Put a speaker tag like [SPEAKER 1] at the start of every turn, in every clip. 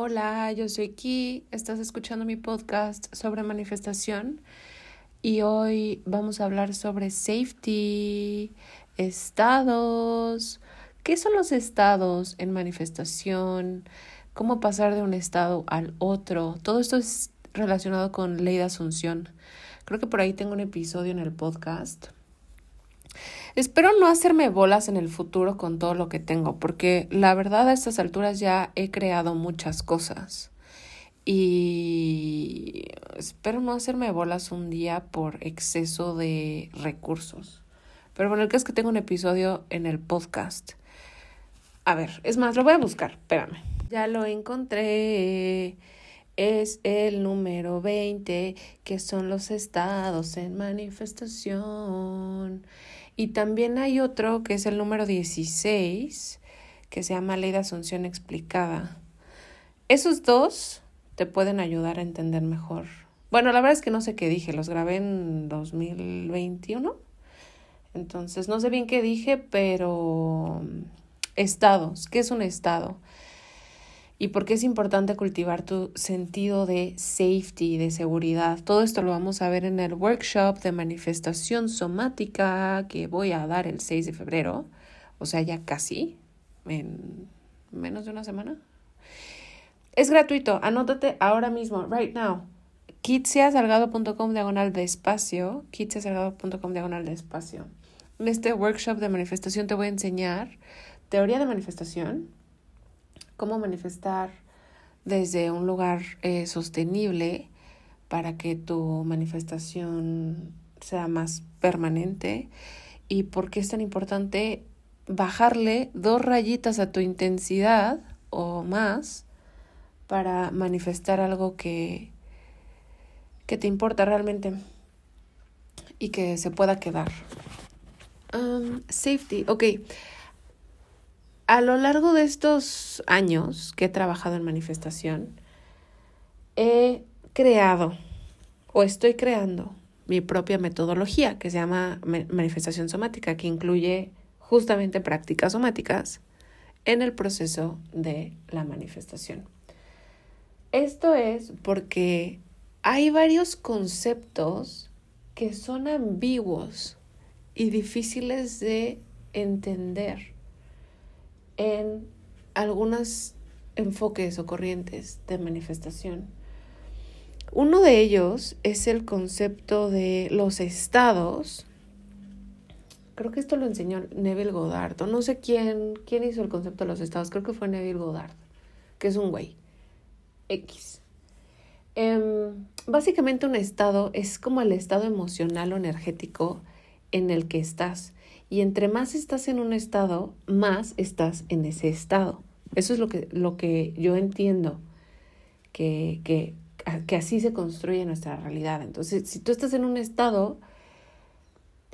[SPEAKER 1] Hola, yo soy Ki, estás escuchando mi podcast sobre manifestación y hoy vamos a hablar sobre safety, estados, qué son los estados en manifestación, cómo pasar de un estado al otro. Todo esto es relacionado con ley de asunción. Creo que por ahí tengo un episodio en el podcast Espero no hacerme bolas en el futuro con todo lo que tengo, porque la verdad a estas alturas ya he creado muchas cosas. Y espero no hacerme bolas un día por exceso de recursos. Pero bueno, el que es que tengo un episodio en el podcast. A ver, es más, lo voy a buscar, espérame. Ya lo encontré. Es el número 20, que son los estados en manifestación. Y también hay otro que es el número 16, que se llama Ley de Asunción Explicada. Esos dos te pueden ayudar a entender mejor. Bueno, la verdad es que no sé qué dije, los grabé en 2021. Entonces, no sé bien qué dije, pero estados, ¿qué es un estado? Y por qué es importante cultivar tu sentido de safety, de seguridad. Todo esto lo vamos a ver en el workshop de manifestación somática que voy a dar el 6 de febrero, o sea, ya casi, en menos de una semana. Es gratuito, anótate ahora mismo, right now. kitsiasalgado.com diagonal de espacio, kitsiasalgado.com diagonal de espacio. En este workshop de manifestación te voy a enseñar teoría de manifestación, cómo manifestar desde un lugar eh, sostenible para que tu manifestación sea más permanente y por qué es tan importante bajarle dos rayitas a tu intensidad o más para manifestar algo que, que te importa realmente y que se pueda quedar. Um, safety, ok. A lo largo de estos años que he trabajado en manifestación, he creado o estoy creando mi propia metodología que se llama manifestación somática, que incluye justamente prácticas somáticas en el proceso de la manifestación. Esto es porque hay varios conceptos que son ambiguos y difíciles de entender en algunos enfoques o corrientes de manifestación. Uno de ellos es el concepto de los estados. Creo que esto lo enseñó Neville Goddard. no sé quién, quién hizo el concepto de los estados. Creo que fue Neville Goddard, que es un güey. X. Em, básicamente un estado es como el estado emocional o energético en el que estás. Y entre más estás en un estado, más estás en ese estado. Eso es lo que, lo que yo entiendo, que, que, que así se construye nuestra realidad. Entonces, si tú estás en un estado,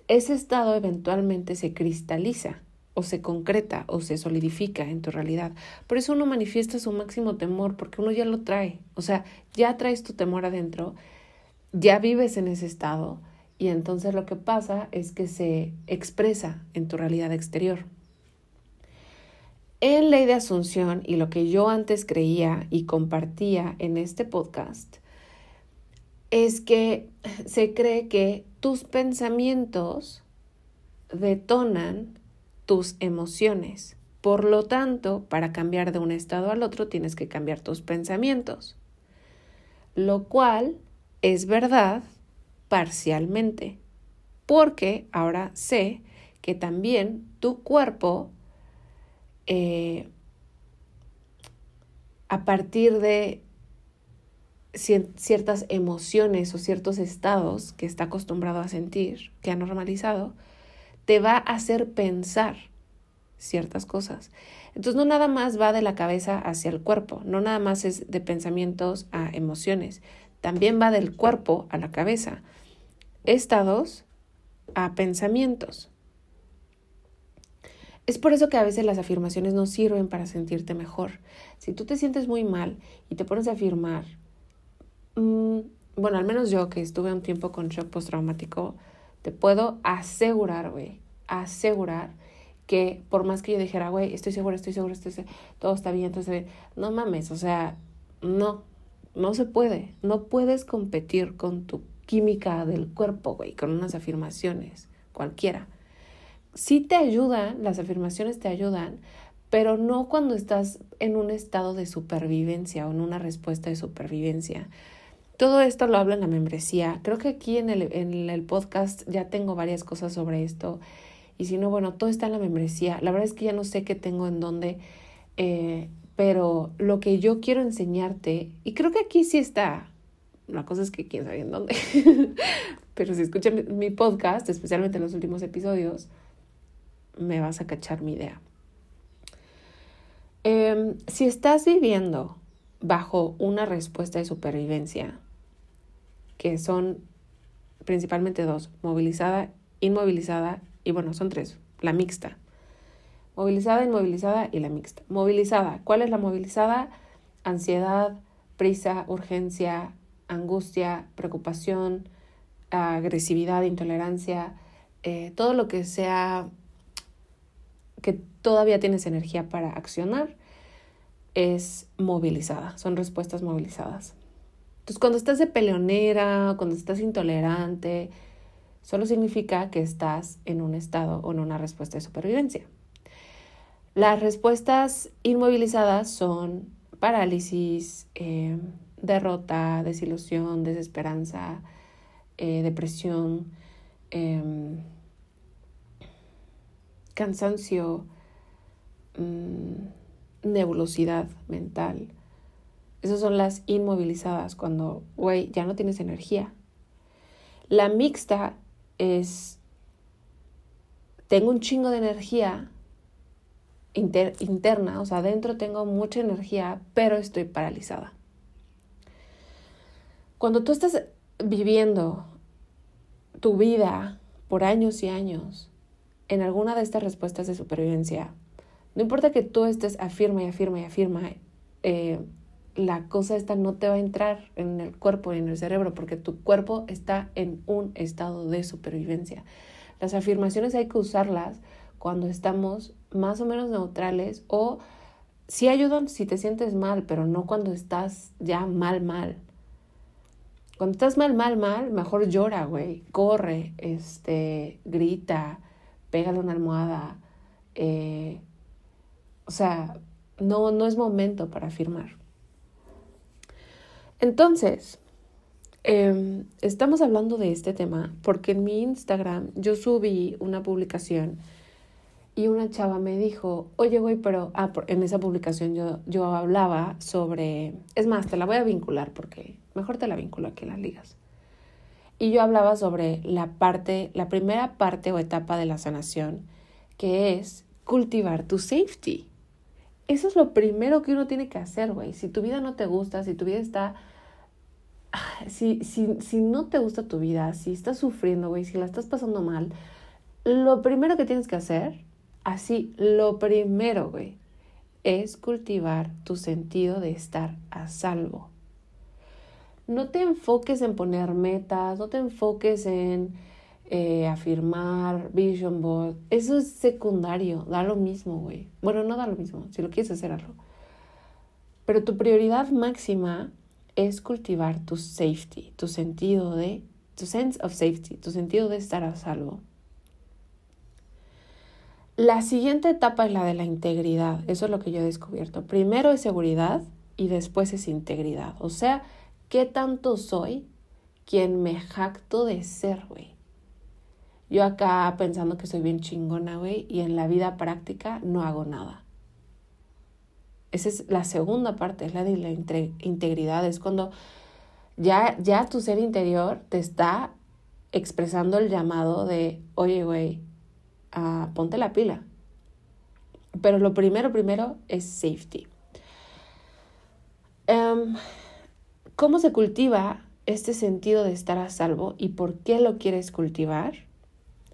[SPEAKER 1] ese estado eventualmente se cristaliza o se concreta o se solidifica en tu realidad. Por eso uno manifiesta su máximo temor, porque uno ya lo trae. O sea, ya traes tu temor adentro, ya vives en ese estado y entonces lo que pasa es que se expresa en tu realidad exterior. En ley de asunción y lo que yo antes creía y compartía en este podcast es que se cree que tus pensamientos detonan tus emociones. Por lo tanto, para cambiar de un estado al otro tienes que cambiar tus pensamientos. Lo cual es verdad parcialmente, porque ahora sé que también tu cuerpo, eh, a partir de ciertas emociones o ciertos estados que está acostumbrado a sentir, que ha normalizado, te va a hacer pensar ciertas cosas. Entonces no nada más va de la cabeza hacia el cuerpo, no nada más es de pensamientos a emociones, también va del cuerpo a la cabeza, estados a pensamientos. Es por eso que a veces las afirmaciones no sirven para sentirte mejor. Si tú te sientes muy mal y te pones a afirmar, mm, bueno, al menos yo que estuve un tiempo con shock postraumático, te puedo asegurar, güey, asegurar que por más que yo dijera, güey, estoy segura, estoy segura, estoy segura, todo está bien, entonces, no mames, o sea, no, no se puede, no puedes competir con tu química del cuerpo, güey, con unas afirmaciones, cualquiera. Sí te ayudan, las afirmaciones te ayudan, pero no cuando estás en un estado de supervivencia o en una respuesta de supervivencia. Todo esto lo hablo en la membresía. Creo que aquí en el, en el podcast ya tengo varias cosas sobre esto. Y si no, bueno, todo está en la membresía. La verdad es que ya no sé qué tengo en dónde. Eh, pero lo que yo quiero enseñarte, y creo que aquí sí está. La cosa es que quién sabe en dónde. pero si escuchan mi podcast, especialmente en los últimos episodios, me vas a cachar mi idea. Em, si estás viviendo bajo una respuesta de supervivencia, que son principalmente dos, movilizada, inmovilizada y bueno, son tres, la mixta. Movilizada, inmovilizada y la mixta. Movilizada, ¿cuál es la movilizada? Ansiedad, prisa, urgencia, angustia, preocupación, agresividad, intolerancia, eh, todo lo que sea que todavía tienes energía para accionar es movilizada, son respuestas movilizadas. Entonces, cuando estás de peleonera, cuando estás intolerante, solo significa que estás en un estado o en una respuesta de supervivencia. Las respuestas inmovilizadas son parálisis, eh, derrota, desilusión, desesperanza, eh, depresión, em, cansancio, mm, nebulosidad mental, esas son las inmovilizadas, cuando, güey, ya no tienes energía. La mixta es, tengo un chingo de energía interna, o sea, adentro tengo mucha energía, pero estoy paralizada. Cuando tú estás viviendo tu vida por años y años en alguna de estas respuestas de supervivencia, no importa que tú estés afirma y afirma y afirma, eh, la cosa esta no te va a entrar en el cuerpo y en el cerebro porque tu cuerpo está en un estado de supervivencia. Las afirmaciones hay que usarlas cuando estamos más o menos neutrales o si ayudan si te sientes mal, pero no cuando estás ya mal, mal. Cuando estás mal, mal, mal, mejor llora, güey, corre, este, grita, pégale una almohada. Eh, o sea, no, no es momento para afirmar. Entonces, em, estamos hablando de este tema porque en mi Instagram yo subí una publicación y una chava me dijo, oye, güey, pero ah, en esa publicación yo, yo hablaba sobre, es más, te la voy a vincular porque Mejor te la vinculo aquí en las ligas. Y yo hablaba sobre la parte, la primera parte o etapa de la sanación, que es cultivar tu safety. Eso es lo primero que uno tiene que hacer, güey. Si tu vida no te gusta, si tu vida está... Si, si, si no te gusta tu vida, si estás sufriendo, güey, si la estás pasando mal, lo primero que tienes que hacer, así, lo primero, güey, es cultivar tu sentido de estar a salvo. No te enfoques en poner metas, no te enfoques en eh, afirmar, vision board. Eso es secundario, da lo mismo, güey. Bueno, no da lo mismo, si lo quieres hacer, algo. Pero tu prioridad máxima es cultivar tu safety, tu sentido de, tu sense of safety, tu sentido de estar a salvo. La siguiente etapa es la de la integridad. Eso es lo que yo he descubierto. Primero es seguridad y después es integridad. O sea, ¿qué tanto soy quien me jacto de ser, güey? Yo acá pensando que soy bien chingona, güey, y en la vida práctica no hago nada. Esa es la segunda parte, es la de la integridad. Es cuando ya, ya tu ser interior te está expresando el llamado de, oye, güey, ponte la pila. Pero lo primero, primero es safety. Em, ¿Cómo se cultiva este sentido de estar a salvo y por qué lo quieres cultivar?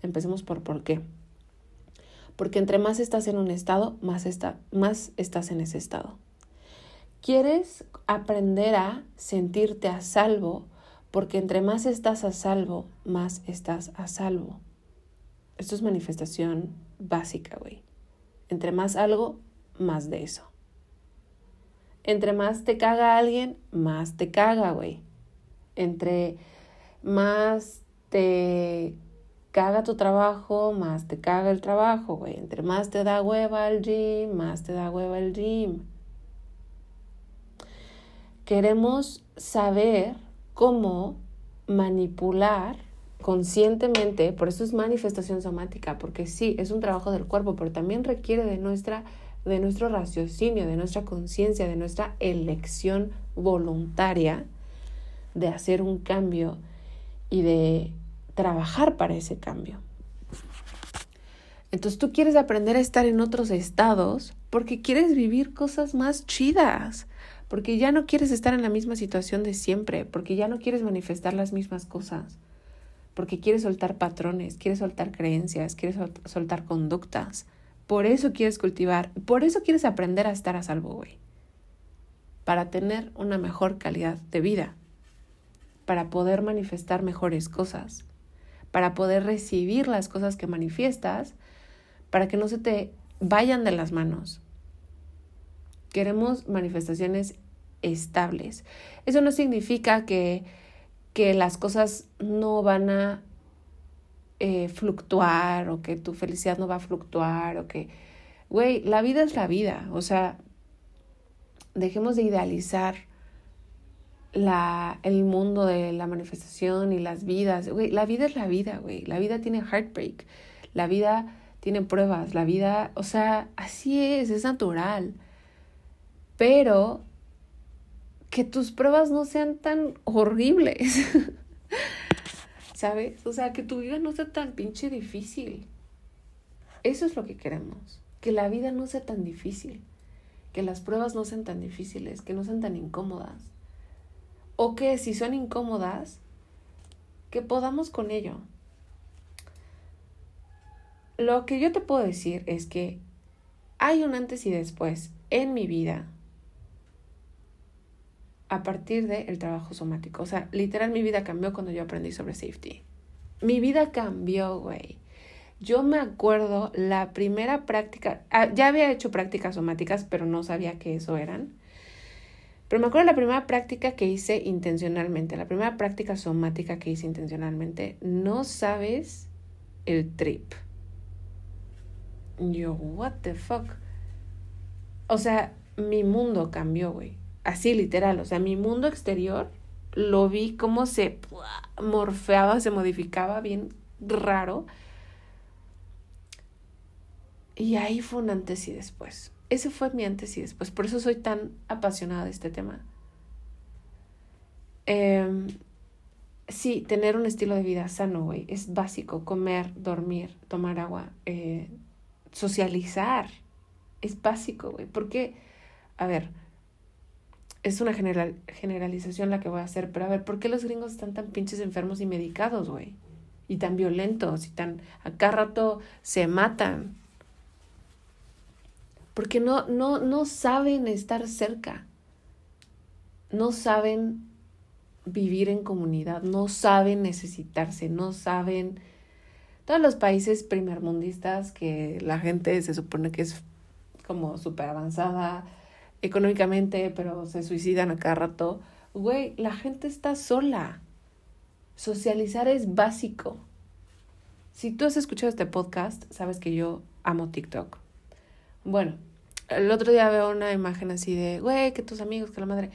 [SPEAKER 1] Empecemos por por qué. Porque entre más estás en un estado, más, está, más estás en ese estado. Quieres aprender a sentirte a salvo porque entre más estás a salvo, más estás a salvo. Esto es manifestación básica, güey. Entre más algo, más de eso. Entre más te caga alguien, más te caga, güey. Entre más te caga tu trabajo, más te caga el trabajo, güey. Entre más te da hueva el gym, más te da hueva el gym. Queremos saber cómo manipular conscientemente, por eso es manifestación somática, porque sí, es un trabajo del cuerpo, pero también requiere de nuestra de nuestro raciocinio, de nuestra conciencia, de nuestra elección voluntaria de hacer un cambio y de trabajar para ese cambio. Entonces tú quieres aprender a estar en otros estados porque quieres vivir cosas más chidas, porque ya no quieres estar en la misma situación de siempre, porque ya no quieres manifestar las mismas cosas porque quieres soltar patrones, quieres soltar creencias, quieres soltar conductas. Por eso quieres cultivar, por eso quieres aprender a estar a salvo, güey. Para tener una mejor calidad de vida, para poder manifestar mejores cosas, para poder recibir las cosas que manifiestas, para que no se te vayan de las manos. Queremos manifestaciones estables. Eso no significa que que las cosas no van a eh, fluctuar o que tu felicidad no va a fluctuar o que, güey, la vida es la vida, o sea, dejemos de idealizar la, el mundo de la manifestación y las vidas, güey, la vida es la vida, güey, la vida tiene heartbreak, la vida tiene pruebas, la vida, o sea, así es, es natural, pero que tus pruebas no sean tan horribles. ¿Sabes? O sea, que tu vida no sea tan pinche difícil. Eso es lo que queremos. Que la vida no sea tan difícil. Que las pruebas no sean tan difíciles, que no sean tan incómodas. O que si son incómodas, que podamos con ello. Lo que yo te puedo decir es que hay un antes y después en mi vida a partir del trabajo somático. O sea, literal mi vida cambió cuando yo aprendí sobre safety. Mi vida cambió, güey. Yo me acuerdo la primera práctica, ah, ya había hecho prácticas somáticas, pero no sabía que eso eran. Pero me acuerdo la primera práctica que hice intencionalmente, la primera práctica somática que hice intencionalmente, no sabes el trip. Yo, what the fuck. O sea, mi mundo cambió, güey así literal, o sea, mi mundo exterior lo vi como se morfeaba, se modificaba bien raro. Y ahí fue un antes y después. Ese fue mi antes y después. Por eso soy tan apasionada de este tema. Em, sí, tener un estilo de vida sano, güey, es básico. Comer, dormir, tomar agua, eh, socializar. Es básico, güey. Porque, a ver, es una general, generalización la que voy a hacer, pero a ver, ¿por qué los gringos están tan pinches enfermos y medicados, güey? Y tan violentos y tan a cada rato se matan. Porque no, no, no saben estar cerca. No saben vivir en comunidad, no saben necesitarse, no saben. Todos los países primermundistas que la gente se supone que es como súper avanzada, económicamente, pero se suicidan a cada rato. Güey, la gente está sola. Socializar es básico. Si tú has escuchado este podcast, sabes que yo amo TikTok. Bueno, el otro día veo una imagen así de, güey, que tus amigos, que la madre.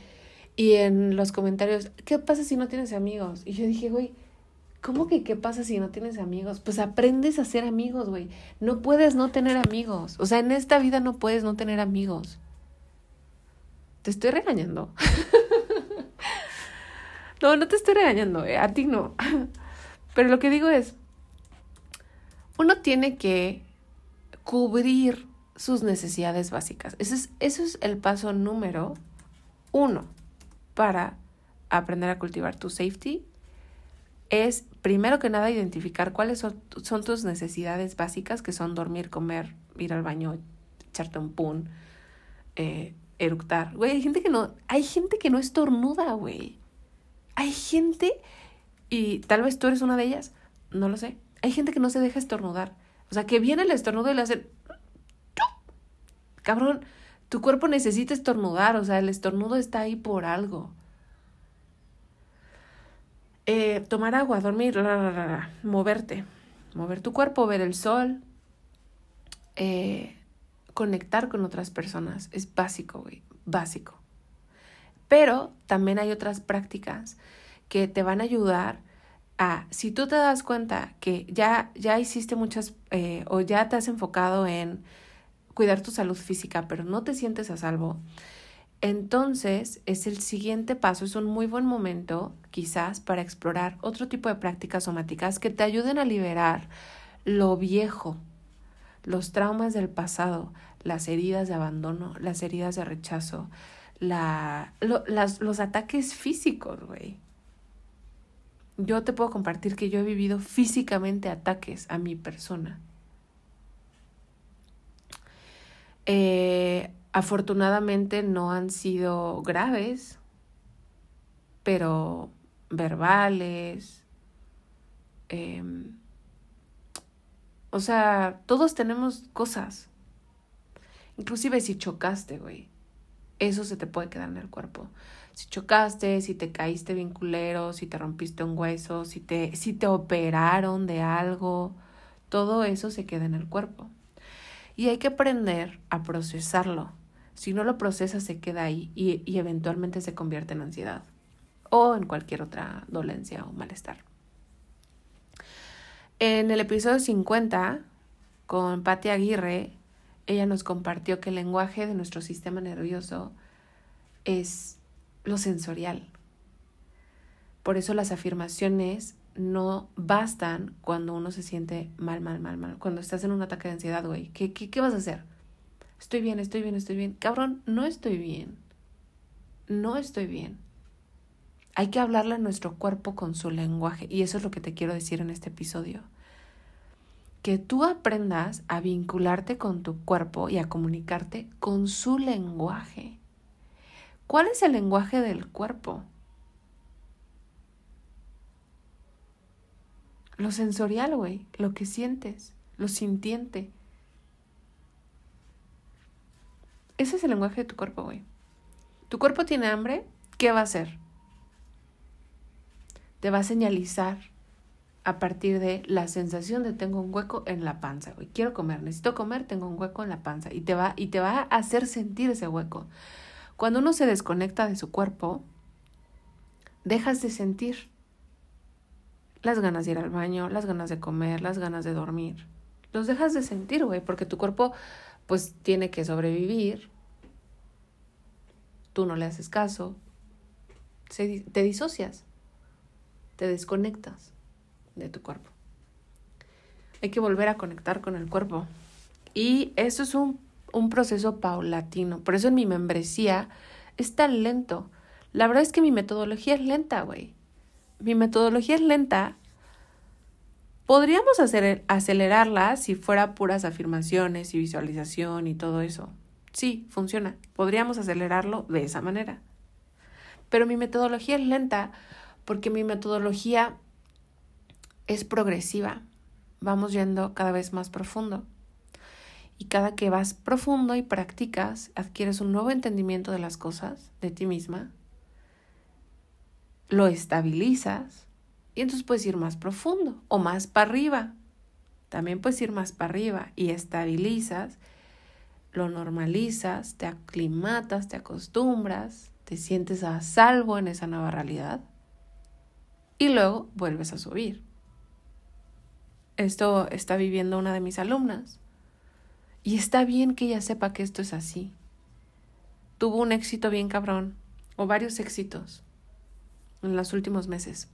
[SPEAKER 1] Y en los comentarios, ¿qué pasa si no tienes amigos? Y yo dije, güey, ¿cómo que qué pasa si no tienes amigos? Pues aprendes a ser amigos, güey. No puedes no tener amigos. O sea, en esta vida no puedes no tener amigos. Te estoy regañando. no, no te estoy regañando, eh, a ti no. Pero lo que digo es, uno tiene que cubrir sus necesidades básicas. Ese es, eso es el paso número uno para aprender a cultivar tu safety. Es, primero que nada, identificar cuáles son, tus necesidades básicas, que son dormir, comer, ir al baño, echarte un pun, eh, eructar. Güey, hay gente que no, hay gente que no estornuda, güey. Hay gente, y tal vez tú eres una de ellas, no lo sé. Hay gente que no se deja estornudar. O sea, que viene el estornudo y le hacen... Cabrón, tu cuerpo necesita estornudar, o sea, el estornudo está ahí por algo. Eh, tomar agua, dormir, moverte, mover tu cuerpo, ver el sol, eh, conectar con otras personas. Es básico, güey, básico. Pero también hay otras prácticas que te van a ayudar a, si tú te das cuenta que ya, ya hiciste muchas eh, o ya te has enfocado en cuidar tu salud física, pero no te sientes a salvo, entonces es el siguiente paso, es un muy buen momento quizás para explorar otro tipo de prácticas somáticas que te ayuden a liberar lo viejo, los traumas del pasado, las heridas de abandono, las heridas de rechazo, la, las, los ataques físicos, güey. Yo te puedo compartir que yo he vivido físicamente ataques a mi persona. Eh, afortunadamente no han sido graves, pero verbales, eh, o sea, todos tenemos cosas. Inclusive si chocaste, güey. Eso se te puede quedar en el cuerpo. Si chocaste, si te caíste bien culero, si te rompiste un hueso, si te, si te operaron de algo, todo eso se queda en el cuerpo. Y hay que aprender a procesarlo. Si no lo procesas, se queda ahí y, y eventualmente se convierte en ansiedad o en cualquier otra dolencia o malestar. En el episodio 50, con Patti Aguirre, ella nos compartió que el lenguaje de nuestro sistema nervioso es lo sensorial. Por eso las afirmaciones no bastan cuando uno se siente mal, mal, mal, mal. Cuando estás en un ataque de ansiedad, güey. ¿Qué, qué, qué vas a hacer? Estoy bien, estoy bien, estoy bien. Cabrón, no estoy bien. No estoy bien. Hay que hablarle a nuestro cuerpo con su lenguaje y eso es lo que te quiero decir en este episodio. Que tú aprendas a vincularte con tu cuerpo y a comunicarte con su lenguaje. ¿Cuál es el lenguaje del cuerpo? Lo sensorial, güey, lo que sientes, lo sintiente. Ese es el lenguaje de tu cuerpo, güey. Tu cuerpo tiene hambre, ¿qué va a hacer? Te va a señalizar a partir de la sensación de tengo un hueco en la panza, güey. Quiero comer, necesito comer, tengo un hueco en la panza y te va y te va a hacer sentir ese hueco. Cuando uno se desconecta de su cuerpo, dejas de sentir las ganas de ir al baño, las ganas de comer, las ganas de dormir. Los dejas de sentir, güey, porque tu cuerpo pues tiene que sobrevivir. Tú no le haces caso, te disocias, te desconectas de tu cuerpo. Hay que volver a conectar con el cuerpo. Y eso es un, un proceso paulatino. Por eso en mi membresía es tan lento. La verdad es que mi metodología es lenta, güey. Mi metodología es lenta. Podríamos hacer, acelerarla si fuera puras afirmaciones y visualización y todo eso. Sí, funciona. Podríamos acelerarlo de esa manera. Pero mi metodología es lenta porque mi metodología es progresiva. Vamos yendo cada vez más profundo. Y cada que vas profundo y practicas, adquieres un nuevo entendimiento de las cosas, de ti misma, lo estabilizas y entonces puedes ir más profundo o más para arriba. También puedes ir más para arriba y estabilizas, lo normalizas, te aclimatas, te acostumbras, te sientes a salvo en esa nueva realidad y luego vuelves a subir. Esto está viviendo una de mis alumnas. Y está bien que ella sepa que esto es así. Tuvo un éxito bien cabrón, o varios éxitos, en los últimos meses.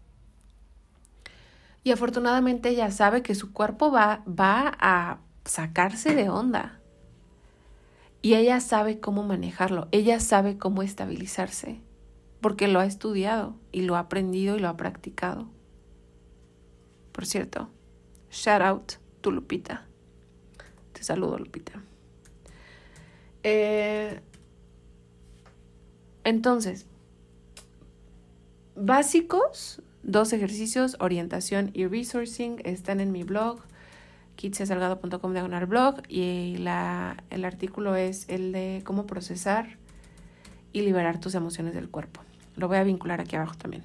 [SPEAKER 1] Y afortunadamente ella sabe que su cuerpo va, va a sacarse de onda. Y ella sabe cómo manejarlo, ella sabe cómo estabilizarse, porque lo ha estudiado y lo ha aprendido y lo ha practicado. Por cierto, Shout out tu Lupita. Te saludo, Lupita. Eh, entonces, básicos, dos ejercicios, orientación y resourcing, están en mi blog, kitsesalgado.com diagonal blog, y la, el artículo es el de cómo procesar y liberar tus emociones del cuerpo. Lo voy a vincular aquí abajo también.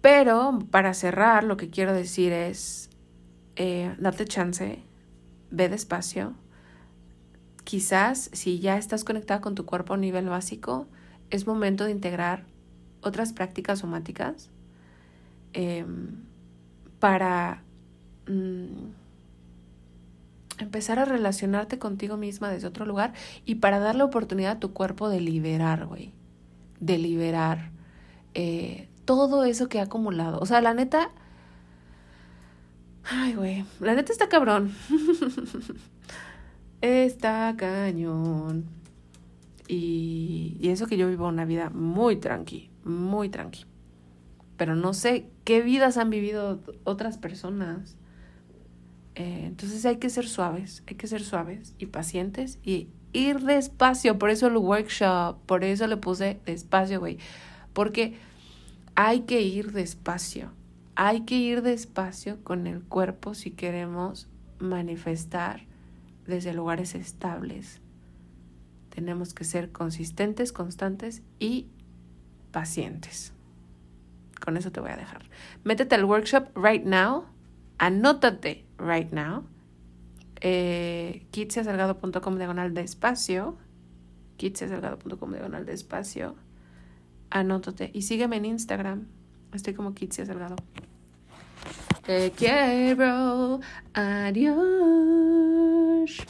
[SPEAKER 1] Pero para cerrar, lo que quiero decir es, eh, date chance, ve despacio. Quizás si ya estás conectada con tu cuerpo a nivel básico, es momento de integrar otras prácticas somáticas em, para mm, empezar a relacionarte contigo misma desde otro lugar y para darle oportunidad a tu cuerpo de liberar, güey, de liberar. Eh, todo eso que ha acumulado. O sea, la neta... Ay, güey. La neta está cabrón. está cañón. Y, y, eso que yo vivo una vida muy tranqui, muy tranqui. Pero no sé qué vidas han vivido otras personas. Eh, entonces hay que ser suaves, hay que ser suaves y pacientes y ir despacio. Por eso el workshop, por eso le puse despacio, güey. Porque hay que ir despacio. Hay que ir despacio con el cuerpo si queremos manifestar desde lugares estables. Tenemos que ser consistentes, constantes y pacientes. Con eso te voy a dejar. Métete al workshop right now. Anótate right now. Eh, kitsiasalgado.com diagonal de espacio. kitsiasalgado.com diagonal de espacio anótate y sígueme en Instagram. Estoy como Kitsia Salgado. Te quiero. Adiós.